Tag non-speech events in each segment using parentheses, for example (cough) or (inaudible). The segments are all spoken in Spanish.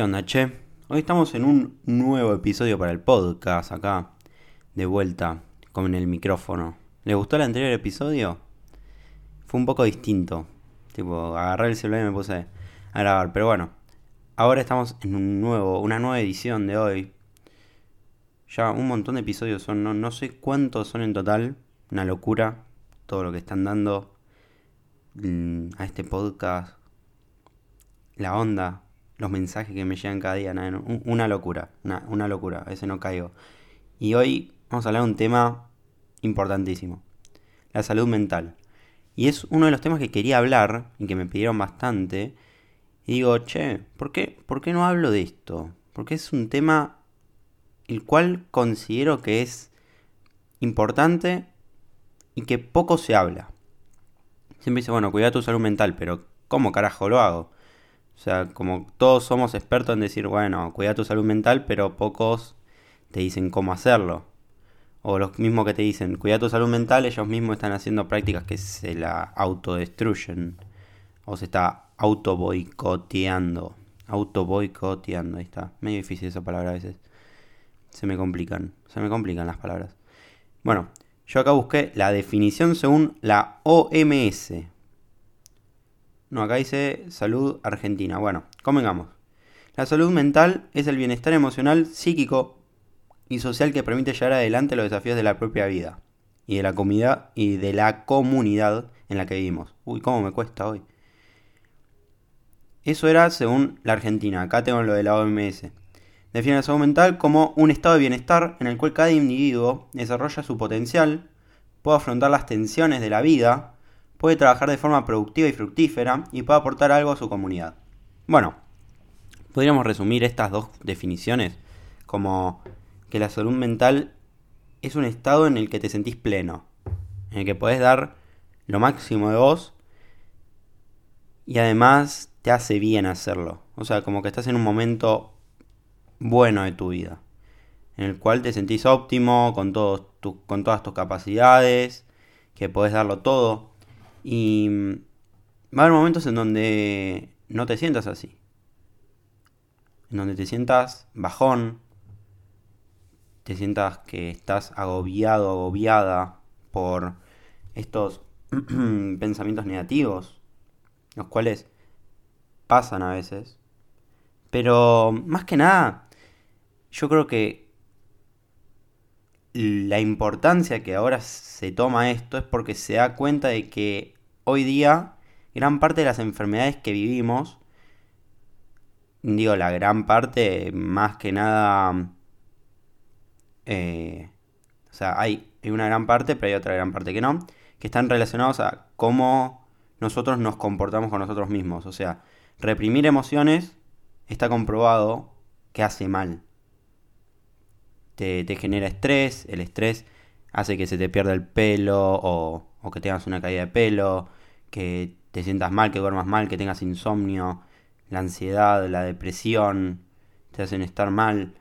Hoy estamos en un nuevo episodio para el podcast, acá, de vuelta, con el micrófono. ¿Les gustó el anterior episodio? Fue un poco distinto. Tipo, agarré el celular y me puse a grabar. Pero bueno, ahora estamos en un nuevo, una nueva edición de hoy. Ya un montón de episodios son, no, no sé cuántos son en total. Una locura todo lo que están dando mm, a este podcast. La onda, los mensajes que me llegan cada día, nada, un- una locura, una, una locura, a veces no caigo. Y hoy vamos a hablar de un tema importantísimo, la salud mental. Y es uno de los temas que quería hablar y que me pidieron bastante. Y digo, che, ¿por qué, ¿por qué no hablo de esto? Porque es un tema el cual considero que es importante y que poco se habla. Siempre dice, bueno, cuida tu salud mental, pero ¿cómo carajo lo hago? O sea, como todos somos expertos en decir, bueno, cuida tu salud mental, pero pocos te dicen cómo hacerlo. O los mismos que te dicen, cuida tu salud mental, ellos mismos están haciendo prácticas que se la autodestruyen. O se está auto boicoteando. Ahí está. Medio difícil esa palabra a veces. Se me complican, se me complican las palabras. Bueno, yo acá busqué la definición según la OMS. No, acá dice salud argentina. Bueno, convengamos. La salud mental es el bienestar emocional, psíquico y social que permite llevar adelante los desafíos de la propia vida y de la comunidad y de la comunidad en la que vivimos. Uy, cómo me cuesta hoy. Eso era según la Argentina. Acá tengo lo de la OMS. Define la salud mental como un estado de bienestar en el cual cada individuo desarrolla su potencial, puede afrontar las tensiones de la vida, puede trabajar de forma productiva y fructífera y puede aportar algo a su comunidad. Bueno, podríamos resumir estas dos definiciones como que la salud mental es un estado en el que te sentís pleno, en el que podés dar lo máximo de vos y además te hace bien hacerlo. O sea, como que estás en un momento bueno de tu vida, en el cual te sentís óptimo con, todos con todas tus capacidades, que podés darlo todo. Y va a haber momentos en donde no te sientas así, en donde te sientas bajón, te sientas que estás agobiado, agobiada por estos (clears throat) pensamientos negativos, los cuales pasan a veces. Pero más que nada, yo creo que la importancia que ahora se toma esto es porque se da cuenta de que hoy día gran parte de las enfermedades que vivimos, digo la gran parte, más que nada, eh, o sea, hay, hay una gran parte, pero hay otra gran parte que no, que están relacionados a cómo nosotros nos comportamos con nosotros mismos. O sea, reprimir emociones está comprobado que hace mal. Te, te genera estrés, el estrés hace que se te pierda el pelo o, o que tengas una caída de pelo, que te sientas mal, que duermas mal, que tengas insomnio, la ansiedad, la depresión, te hacen estar mal.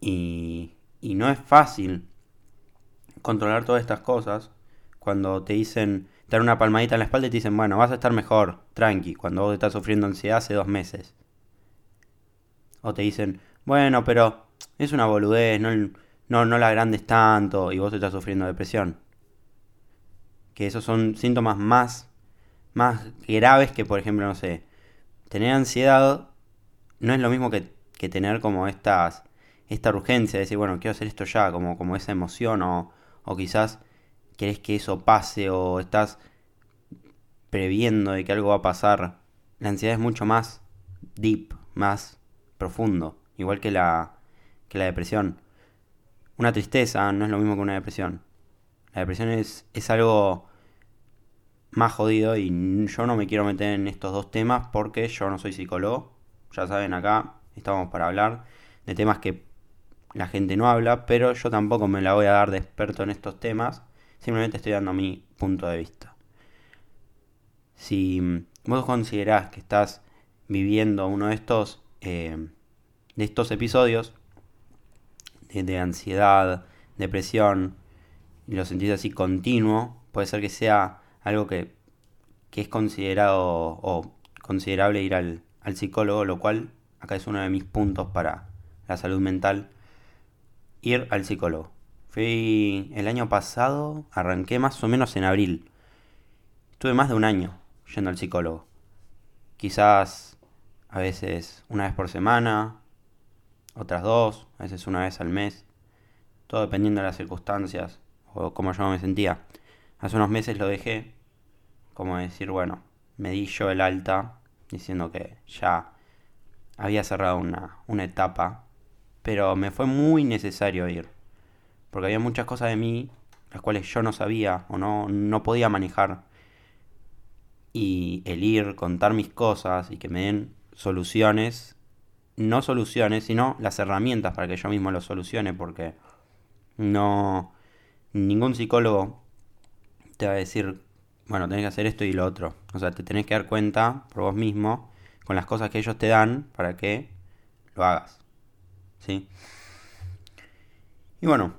Y, y no es fácil controlar todas estas cosas cuando te dicen, te dan una palmadita en la espalda y te dicen, bueno, vas a estar mejor, tranqui, cuando vos estás sufriendo ansiedad hace dos meses. O te dicen, bueno, pero es una boludez, no, no, no la agrandes tanto y vos estás sufriendo depresión. Que esos son síntomas más, más graves que, por ejemplo, no sé, tener ansiedad no es lo mismo que, que tener como estas, esta urgencia de decir, bueno, quiero hacer esto ya, como, como esa emoción o, o quizás querés que eso pase o estás previendo de que algo va a pasar. La ansiedad es mucho más deep, más profundo, igual que la, que la depresión. Una tristeza no es lo mismo que una depresión. La depresión es, es algo más jodido y yo no me quiero meter en estos dos temas porque yo no soy psicólogo. Ya saben, acá estamos para hablar de temas que la gente no habla, pero yo tampoco me la voy a dar de experto en estos temas. Simplemente estoy dando mi punto de vista. Si mm, vos considerás que estás viviendo uno de estos, eh, de estos episodios de ansiedad, depresión, y lo sentís así continuo, puede ser que sea algo que, que es considerado o considerable ir al, al psicólogo, lo cual acá es uno de mis puntos para la salud mental, ir al psicólogo. Fui el año pasado, arranqué más o menos en abril. Estuve más de un año yendo al psicólogo. Quizás a veces una vez por semana, otras dos, a veces una vez al mes. Todo dependiendo de las circunstancias o cómo yo me sentía. Hace unos meses lo dejé, como decir, bueno, me di yo el alta, diciendo que ya había cerrado una, una etapa, pero me fue muy necesario ir, porque había muchas cosas de mí las cuales yo no sabía o no, no podía manejar. Y el ir, contar mis cosas y que me den soluciones, no soluciones, sino las herramientas para que yo mismo lo solucione, porque no, ningún psicólogo te va a decir, bueno, tenés que hacer esto y lo otro. O sea, te tenés que dar cuenta por vos mismo con las cosas que ellos te dan para que lo hagas. ¿Sí? Y bueno,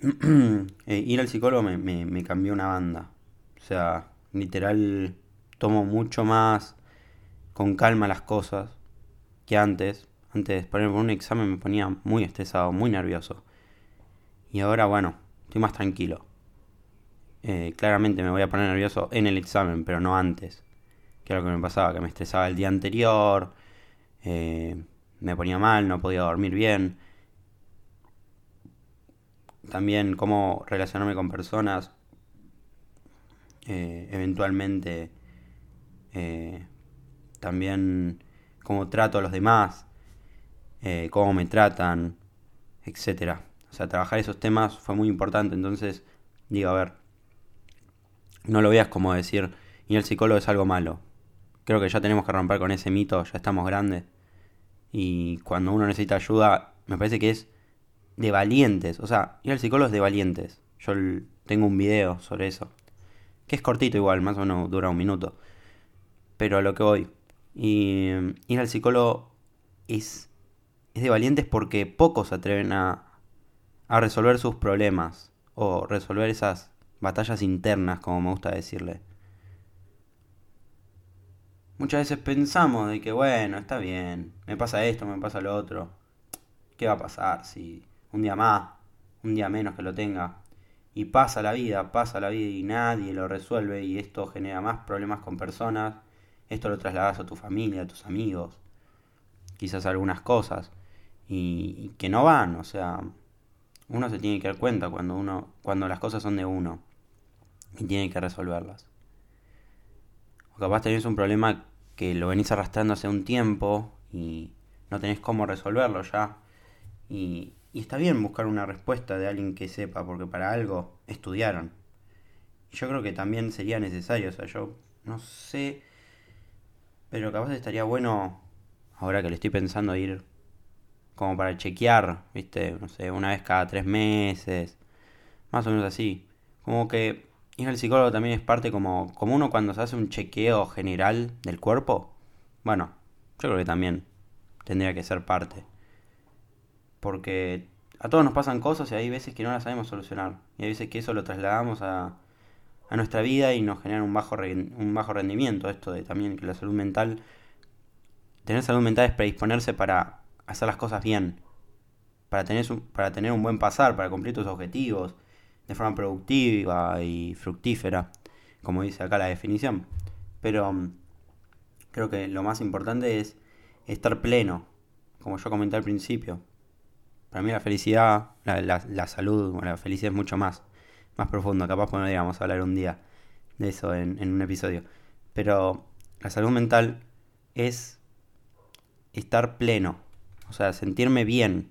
(clears throat) eh, ir al psicólogo me, me, cambió una banda. O sea, literal, tomo mucho más con calma las cosas que antes. Antes de ponerme un examen me ponía muy estresado, muy nervioso. Y ahora, bueno, estoy más tranquilo. Eh, claramente me voy a poner nervioso en el examen, pero no antes. Que era lo que me pasaba, que me estresaba el día anterior, eh, me ponía mal, no podía dormir bien. También cómo relacionarme con personas, eh, eventualmente también cómo trato a los demás, cómo me tratan, etc. O sea, trabajar esos temas fue muy importante, entonces digo, a ver, no lo veas como decir, y el psicólogo es algo malo. Creo que ya tenemos que romper con ese mito, ya estamos grandes. Y cuando uno necesita ayuda, me parece que es de valientes. O sea, ir al psicólogo es de valientes. Yo tengo un video sobre eso. Que es cortito igual, más o menos dura un minuto. Pero a lo que voy. Y ir al psicólogo es, es de valientes porque pocos se atreven a, a resolver sus problemas. O resolver esas batallas internas, como me gusta decirle. Muchas veces pensamos de que, bueno, está bien, me pasa esto, me pasa lo otro. ¿Qué va a pasar si un día más, un día menos que lo tenga? Y pasa la vida, pasa la vida y nadie lo resuelve y esto genera más problemas con personas. Esto lo trasladas a tu familia, a tus amigos, quizás algunas cosas. Y, que no van, o sea, uno se tiene que dar cuenta cuando uno cuando las cosas son de uno y tiene que resolverlas. O capaz tenés un problema que lo venís arrastrando hace un tiempo y no tenés cómo resolverlo ya. Y, y está bien buscar una respuesta de alguien que sepa, porque para algo estudiaron. Yo creo que también sería necesario, o sea, yo no sé, pero capaz estaría bueno, ahora que le estoy pensando, ir como para chequear, viste, no sé, una vez cada tres meses, más o menos así. Como que ir al psicólogo también es parte como, como uno cuando se hace un chequeo general del cuerpo. Bueno, yo creo que también tendría que ser parte. Porque a todos nos pasan cosas y hay veces que no las sabemos solucionar. Y hay veces que eso lo trasladamos a, a nuestra vida y nos genera un bajo, un bajo rendimiento. Esto de también que la salud mental... Tener salud mental es predisponerse para hacer las cosas bien. Para tener, para tener un buen pasar, para cumplir tus objetivos de forma productiva y fructífera, como dice acá la definición. Pero mm, creo que lo más importante es estar pleno, como yo comenté al principio. Para mí la felicidad, la, la, salud, la felicidad es mucho más, más profundo. Capaz podríamos hablar un día de eso en un episodio. Pero la salud mental es estar pleno, o sea, sentirme bien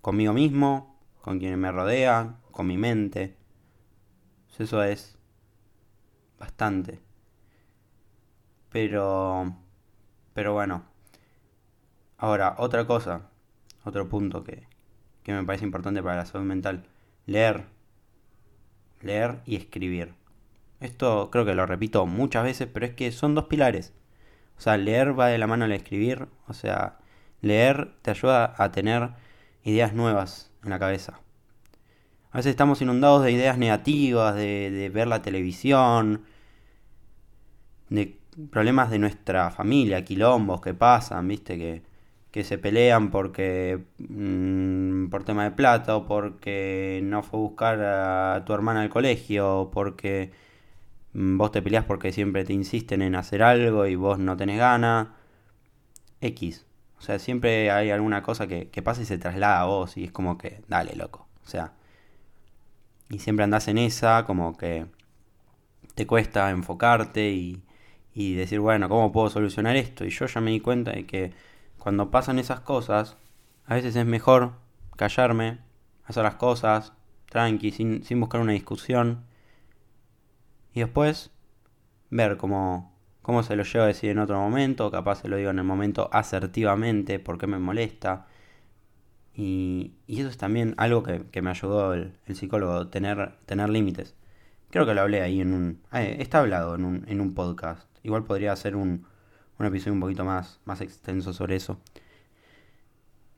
conmigo mismo, con quienes me rodean, con mi mente. Eso es bastante. Pero, pero bueno. Ahora, otra cosa, otro punto que, que me parece importante para la salud mental. Leer. Leer y escribir. Esto creo que lo repito muchas veces, pero es que son dos pilares. O sea, leer va de la mano al escribir. O sea, leer te ayuda a tener ideas nuevas en la cabeza. A veces estamos inundados de ideas negativas, de, ver la televisión, de problemas de nuestra familia, quilombos que pasan, viste, que, que se pelean porque mm, por tema de plata o porque no fue a buscar a tu hermana al colegio o porque mm, vos te peleas porque siempre te insisten en hacer algo y vos no tenés gana. X. O sea, siempre hay alguna cosa que, que pasa y se traslada a vos y es como que, dale, loco. O sea, y siempre andás en esa, como que te cuesta enfocarte y, y decir, bueno, ¿cómo puedo solucionar esto? Y yo ya me di cuenta de que cuando pasan esas cosas, a veces es mejor callarme, hacer las cosas tranqui, sin, sin buscar una discusión. Y después ver cómo, cómo se lo llevo a decir en otro momento, capaz se lo digo en el momento asertivamente, porque me molesta. Y, y eso es también algo que, me ayudó el, psicólogo, tener, tener límites. Creo que lo hablé ahí en un... Eh, está hablado en un, en un podcast. Igual podría hacer un, un episodio un poquito más, más extenso sobre eso.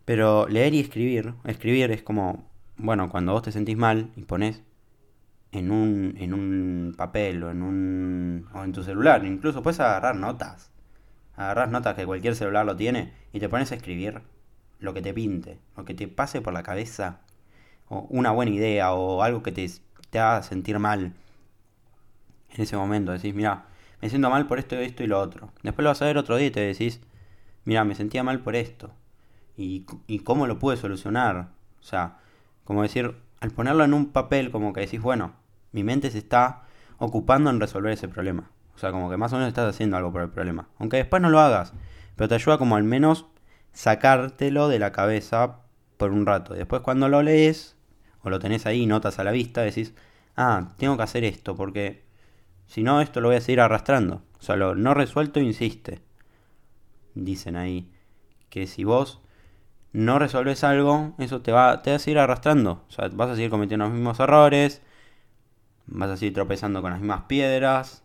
Pero leer y escribir, escribir es como, bueno, cuando vos te sentís mal y pones en un, en un papel o en un o en tu celular, incluso puedes agarrar notas. Agarrar notas que cualquier celular lo tiene y te pones a escribir lo que te pinte, lo que te pase por la cabeza, o una buena idea o algo que te, te haga sentir mal en ese momento. Decís, mira, me siento mal por esto, esto y lo otro. Después lo vas a ver otro día y te decís, mira, me sentía mal por esto. Y, y cómo lo pude solucionar. O sea, como decir, ponerlo en un papel, como que decís, bueno, mi mente se está ocupando en resolver ese problema. O sea, como que más o menos estás haciendo algo por el problema. Aunque después no lo hagas. Pero te ayuda como al menos sacártelo de la cabeza por un rato. Después cuando lo lees o lo tenés ahí, notas a la vista, decís, ah, tengo que hacer esto porque si no, esto lo voy a seguir arrastrando. O sea, lo no resuelto insiste. Dicen ahí que si vos no resolves algo, eso te va, te va a seguir arrastrando. O sea, vas a seguir cometiendo los mismos errores, vas a seguir tropezando con las mismas piedras,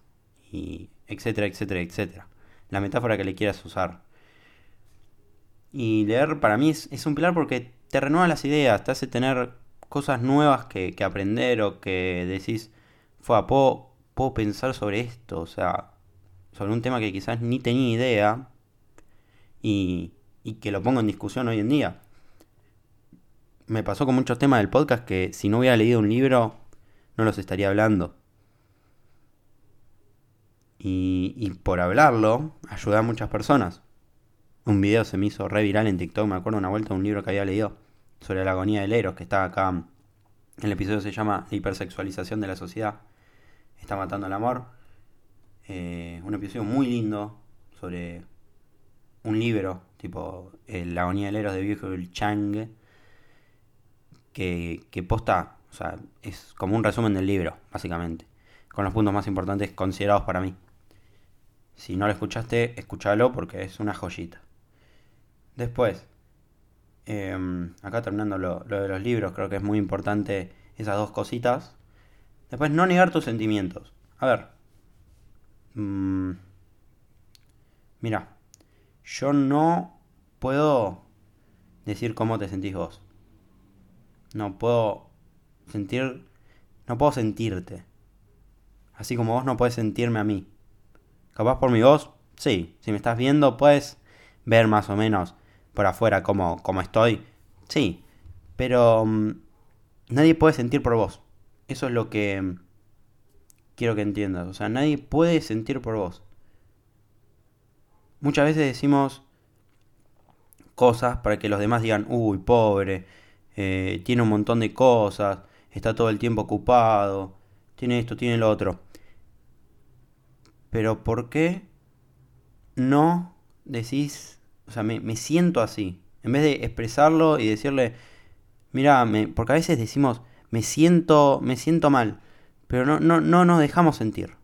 y etcétera, etcétera, etcétera. La metáfora que le quieras usar. Y leer para mí es, un pilar porque te renueva las ideas, te hace tener cosas nuevas que, aprender o que decís, fue puedo, puedo pensar sobre esto, o sea, sobre un tema que quizás ni tenía idea y, y que lo pongo en discusión hoy en día. Me pasó con muchos temas del podcast que si no hubiera leído un libro no los estaría hablando. Y, y por hablarlo ayudé a muchas personas. Un video se me hizo re viral en TikTok, me acuerdo una vuelta de un libro que había leído sobre la agonía del Eros, que está acá. El episodio se llama Hipersexualización de la sociedad está matando el amor. Eh, un episodio muy lindo sobre un libro, tipo La agonía del Eros de Viejo Chang, que, que posta, o sea, es como un resumen del libro, básicamente, con los puntos más importantes considerados para mí. Si no lo escuchaste, escúchalo porque es una joyita. Después, em, acá terminando lo, lo de los libros, creo que es muy importante esas dos cositas Después, no negar tus sentimientos. A ver. Mm, mira, yo no puedo decir cómo te sentís vos. No puedo sentir... No puedo sentirte. Así como vos no puedes sentirme a mí. Capaz por mi voz, sí. Si me estás viendo, puedes ver más o menos por afuera cómo, cómo estoy. Sí. Pero mm, nadie puede sentir por vos. Eso es lo que mm, quiero que entiendas. O sea, nadie puede sentir por vos. Muchas veces decimos cosas para que los demás digan, uy, pobre, eh, tiene un montón de cosas, está todo el tiempo ocupado, tiene esto, tiene lo otro. Pero ¿por qué no decís, o sea, me, siento así? En vez de expresarlo y decirle, mira, porque a veces decimos, me siento, me siento mal, pero no, no, no nos dejamos sentir.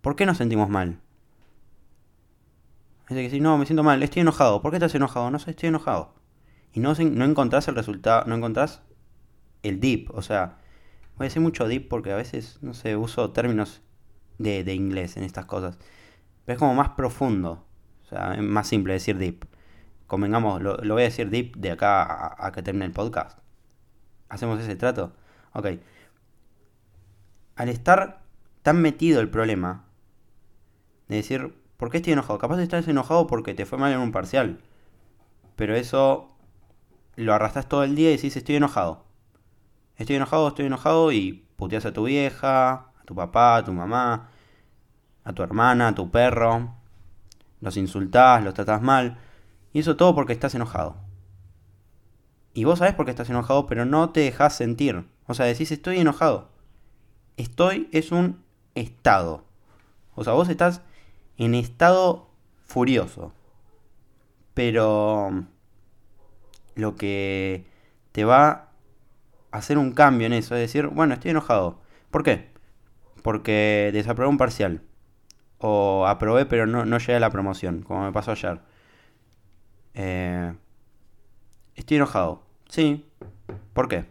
¿Por qué nos sentimos mal? Es que si no, me siento mal, estoy enojado. ¿Por qué estás enojado? No sé, estoy enojado. Y no, no encontrás el resultado, no encontrás el deep. O sea, voy a decir mucho deep porque a veces, no sé, uso términos de, de inglés en estas cosas. Pero es como más profundo. O sea, es más simple decir deep. Convengamos, lo, lo voy a decir deep de acá a, a que termine el podcast. ¿Hacemos ese trato? Ok. Al estar tan metido el problema, De decir, ¿por qué estoy enojado? Capaz estás enojado porque te fue mal en un parcial. Pero eso lo arrastras todo el día y decís, estoy enojado. Estoy enojado, estoy enojado y puteas a tu vieja, a tu papá, a tu mamá, a tu hermana, a tu perro. Los insultás, los tratás mal. Y eso todo porque estás enojado. Y vos sabés por qué estás enojado, pero no te dejas sentir. O sea, decís, estoy enojado. Estoy es un estado. O sea, vos estás en estado furioso. Pero lo que te va a hacer un cambio en eso es decir, bueno, estoy enojado. ¿Por qué? Porque desaprobé un parcial. O aprobé pero no, no llegué a la promoción, como me pasó ayer. Eh, estoy enojado. Sí. ¿Por qué?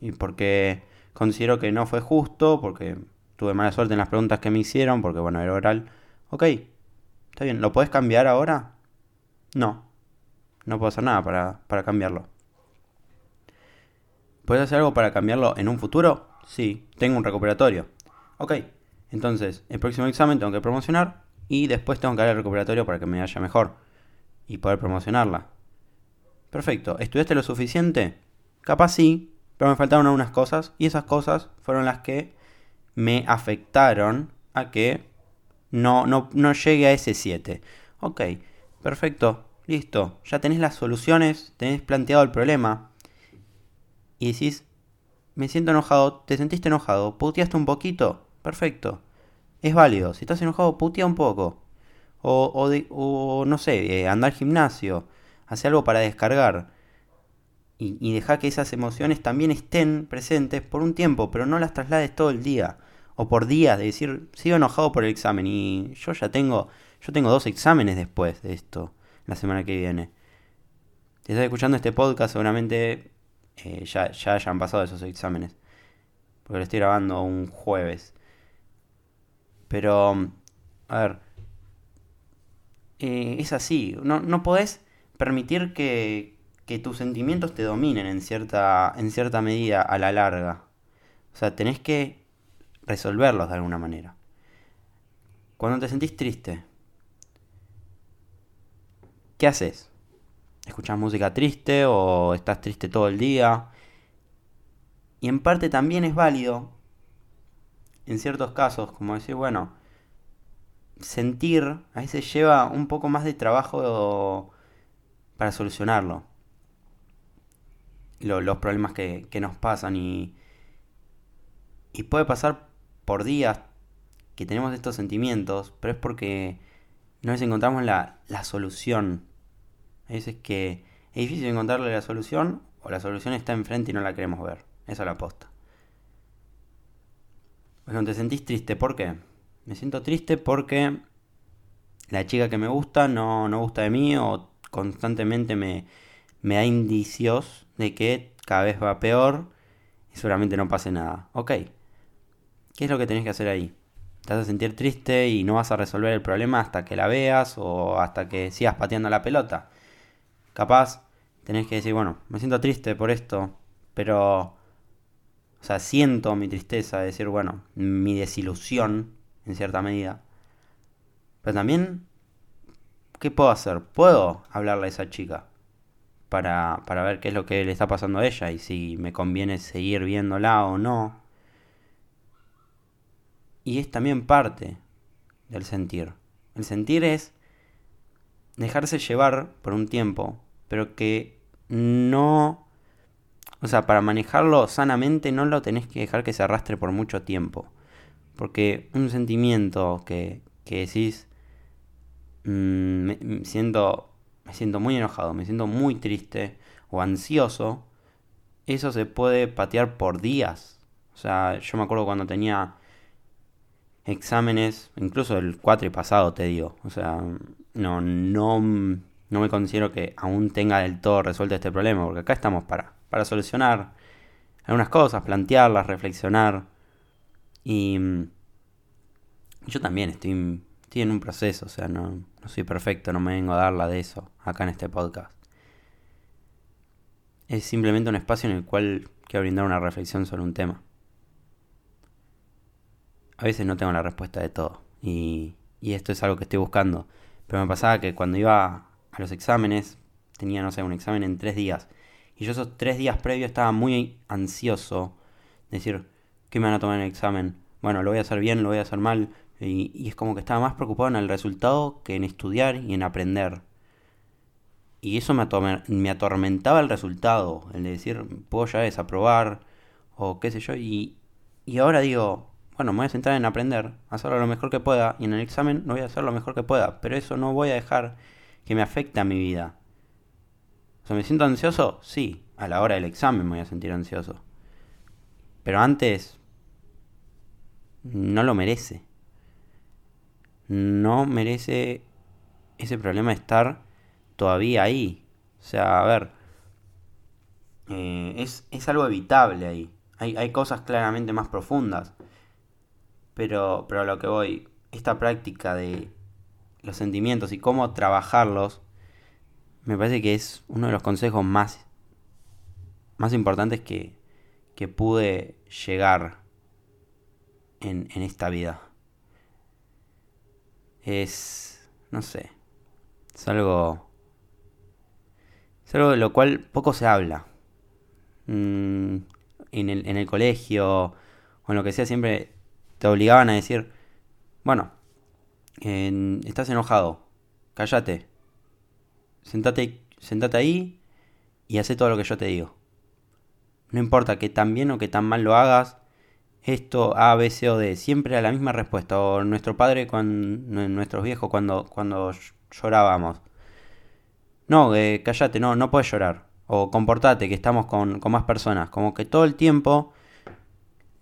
Y porque considero que no fue justo, porque tuve mala suerte en las preguntas que me hicieron, porque bueno, era oral. Ok, está bien. ¿Lo puedes cambiar ahora? No. No puedo hacer nada para, para cambiarlo. ¿Puedes hacer algo para cambiarlo en un futuro? Sí, tengo un recuperatorio. Ok, entonces el próximo examen tengo que promocionar y después tengo que dar el recuperatorio para que me vaya mejor y poder promocionarla. Perfecto, ¿estudiaste lo suficiente? Capaz sí, pero me faltaron algunas cosas y esas cosas fueron las que me afectaron a que no, no, no llegue a ese 7. Ok, perfecto, listo, ya tenés las soluciones, tenés planteado el problema y decís, me siento enojado, te sentiste enojado, puteaste un poquito, perfecto, es válido, si estás enojado, putea un poco. O, o, no sé, eh, anda al gimnasio, hace algo para descargar. Y, y deja que esas emociones también estén presentes por un tiempo, pero no las traslades todo el día. O por días, de decir, sigo enojado por el examen. Y yo ya tengo, yo tengo dos exámenes después de esto, la semana que viene. Si estás escuchando este podcast, seguramente eh, ya, ya hayan pasado esos exámenes. Porque lo estoy grabando un jueves. Pero, a ver, eh, es así. No, no podés permitir que, que tus sentimientos te dominen en cierta, en cierta medida a la larga. O sea, tenés que resolverlos de alguna manera. Cuando te sentís triste, ¿qué haces? ¿Escuchás música triste o estás triste todo el día? Y en parte también es válido, en ciertos casos, como decir, bueno, sentir a veces lleva un poco más de trabajo para solucionarlo. Lo, los problemas que, que, nos pasan y, y puede pasar por días que tenemos estos sentimientos, pero es porque no les encontramos la, la solución. A veces que es difícil encontrarle la solución o la solución está enfrente y no la queremos ver. Esa es la aposta. Bueno, te sentís triste, ¿por qué? Me siento triste porque la chica que me gusta no, no gusta de mí o constantemente me, me da indicios de que cada vez va peor y seguramente no pase nada. Ok, ¿qué es lo que tenés que hacer ahí? Te vas a sentir triste y no vas a resolver el problema hasta que la veas o hasta que sigas pateando la pelota. Capaz tenés que decir, bueno, me siento triste por esto, pero, o sea, siento mi tristeza, de decir, bueno, mi desilusión en cierta medida. Pero también, ¿qué puedo hacer? Puedo hablarle a esa chica para, para ver qué es lo que le está pasando a ella y si me conviene seguir viéndola o no. Y es también parte del sentir. El sentir es dejarse llevar por un tiempo, pero que no... O sea, para manejarlo sanamente no lo tenés que dejar que se arrastre por mucho tiempo. Porque un sentimiento que, que decís, mmm, me, siento, me siento muy enojado, me siento muy triste o ansioso, eso se puede patear por días. O sea, yo me acuerdo cuando tenía exámenes, incluso el cuatri pasado te digo, o sea, no, no, no me considero que aún tenga del todo resuelto este problema, porque acá estamos para, para solucionar algunas cosas, plantearlas, reflexionar. Y yo también estoy, estoy en un proceso, o sea, no, no soy perfecto, no me vengo a darla de eso acá en este podcast. Es simplemente un espacio en el cual quiero brindar una reflexión sobre un tema. A veces no tengo la respuesta de todo y esto es algo que estoy buscando. Pero me pasaba que cuando iba a los exámenes, tenía, no sé, un examen en tres días. Y yo esos tres días previos estaba muy ansioso. De decir, ¿qué me van a tomar en el examen? Bueno, lo voy a hacer bien, lo voy a hacer mal. Y, es como que estaba más preocupado en el resultado que en estudiar y en aprender. Y eso me, me atormentaba el resultado. El de decir, puedo ya desaprobar o qué sé yo. Y ahora digo, bueno, me voy a centrar en aprender, hacerlo lo mejor que pueda y en el examen no voy a hacer lo mejor que pueda, pero eso no voy a dejar que me afecte a mi vida. O ¿me siento ansioso? Sí, a la hora del examen me voy a sentir ansioso. Pero antes no lo merece. No merece ese problema de estar todavía ahí. O sea, a ver, eh, es, es, algo evitable ahí. Hay, hay cosas claramente más profundas. Pero, pero a lo que voy, esta práctica de los sentimientos y cómo trabajarlos, me parece que es uno de los consejos más, más importantes que, que pude llegar en, en esta vida. Es, no sé, es algo, es algo de lo cual poco se habla. Mm, en, el, en el colegio o en lo que sea, siempre te obligaban a decir, bueno, estás enojado, cállate, sentate, sentate ahí y haz todo lo que yo te digo. No importa que tan bien o que tan mal lo hagas, esto A, B, C o D, siempre a la misma respuesta. O nuestro padre, cuando, nuestros viejos, cuando, cuando llorábamos. No, eh, cállate, no, no puedes llorar. O comportate, que estamos con, con más personas. Como que todo el tiempo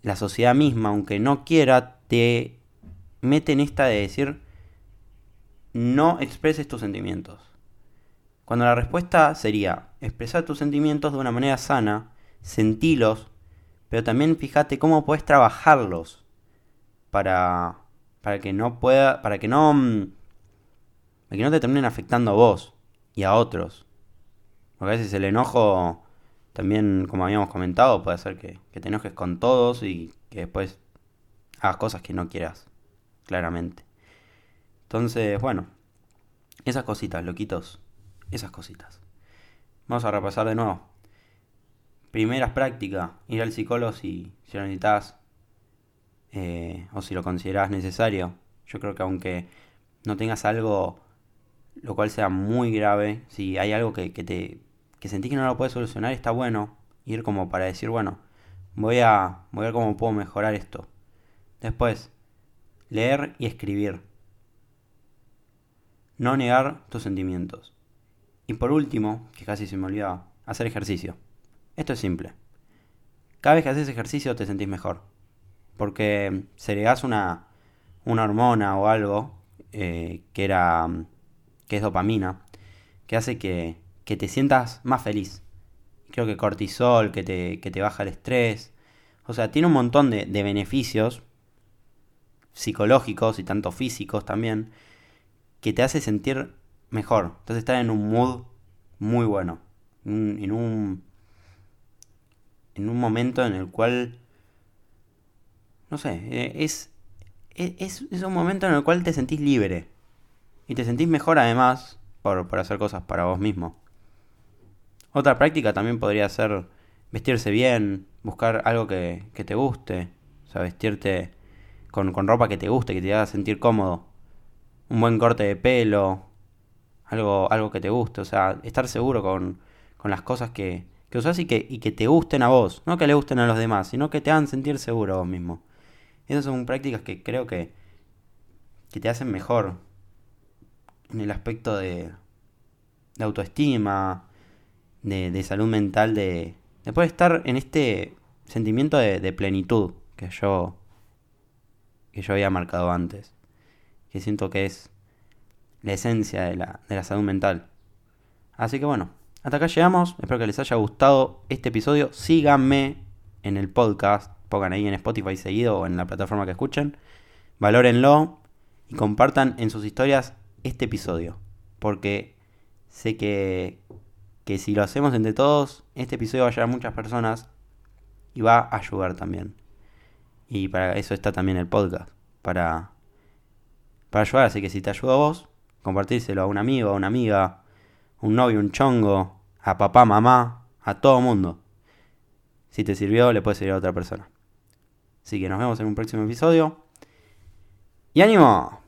la sociedad misma, aunque no quiera, te mete en esta de decir, no expreses tus sentimientos. Cuando la respuesta sería, expresar tus sentimientos de una manera sana, sentilos, pero también fíjate cómo puedes trabajarlos para, para que no pueda, para que no, mm, para que no te terminen afectando a vos y a otros. Porque a veces el enojo también, como habíamos comentado, puede ser que, te enojes con todos y que después hagas cosas que no quieras, claramente. Entonces, bueno, esas cositas, loquitos, esas cositas. Vamos a repasar de nuevo. Primeras prácticas, ir al psicólogo si, si lo necesitas eh, o si lo consideras necesario. Yo creo que aunque no tengas algo lo cual sea muy grave, si hay algo que, que te que sentís que no lo puedes solucionar, está bueno ir como para decir, bueno, voy a, voy a ver cómo puedo mejorar esto. Después, leer y escribir. No negar tus sentimientos. Y por último, que casi se me olvidaba, hacer ejercicio. Esto es simple. Cada vez que haces ejercicio te sentís mejor. Porque segregás una, una hormona o algo eh, que era que es dopamina, que hace que, que te sientas más feliz. Creo que cortisol, que te, que te baja el estrés. O sea, tiene un montón de, beneficios psicológicos y tanto físicos también, que te hace sentir mejor. Entonces estar en un mood muy bueno. En un, en un momento en el cual, no sé, e, es, e, es, es un momento en el cual te sentís libre. Y te sentís mejor además por, por hacer cosas para vos mismo. Otra práctica también podría ser vestirse bien, buscar algo que, te guste, o sea, vestirte con, ropa que te guste, que te haga sentir cómodo, un buen corte de pelo, algo, algo que te guste, o sea, estar seguro con, las cosas que, que usas y que, y que te gusten a vos, no que le gusten a los demás, sino que te hagan sentir seguro a vos mismo. Esas son prácticas que creo que, que te hacen mejor en el aspecto de, de autoestima, de, salud mental, de, de, estar en este sentimiento de, plenitud que yo, que yo había marcado antes. Que siento que es la esencia de la, de la salud mental. Así que bueno, hasta acá llegamos. Espero que les haya gustado este episodio. Síganme en el podcast. Pongan ahí en Spotify seguido o en la plataforma que escuchen. Valórenlo y compartan en sus historias este episodio. Porque sé que, que si lo hacemos entre todos, este episodio va a llegar a muchas personas y va a ayudar también. Y para eso está también el podcast, para para ayudar. Así que si te ayuda vos, compartírselo a un amigo, a una amiga, un novio, un chongo, a papá, mamá, a todo mundo. Si te sirvió, le puede servir a otra persona. Así que nos vemos en un próximo episodio. ¡Y ánimo!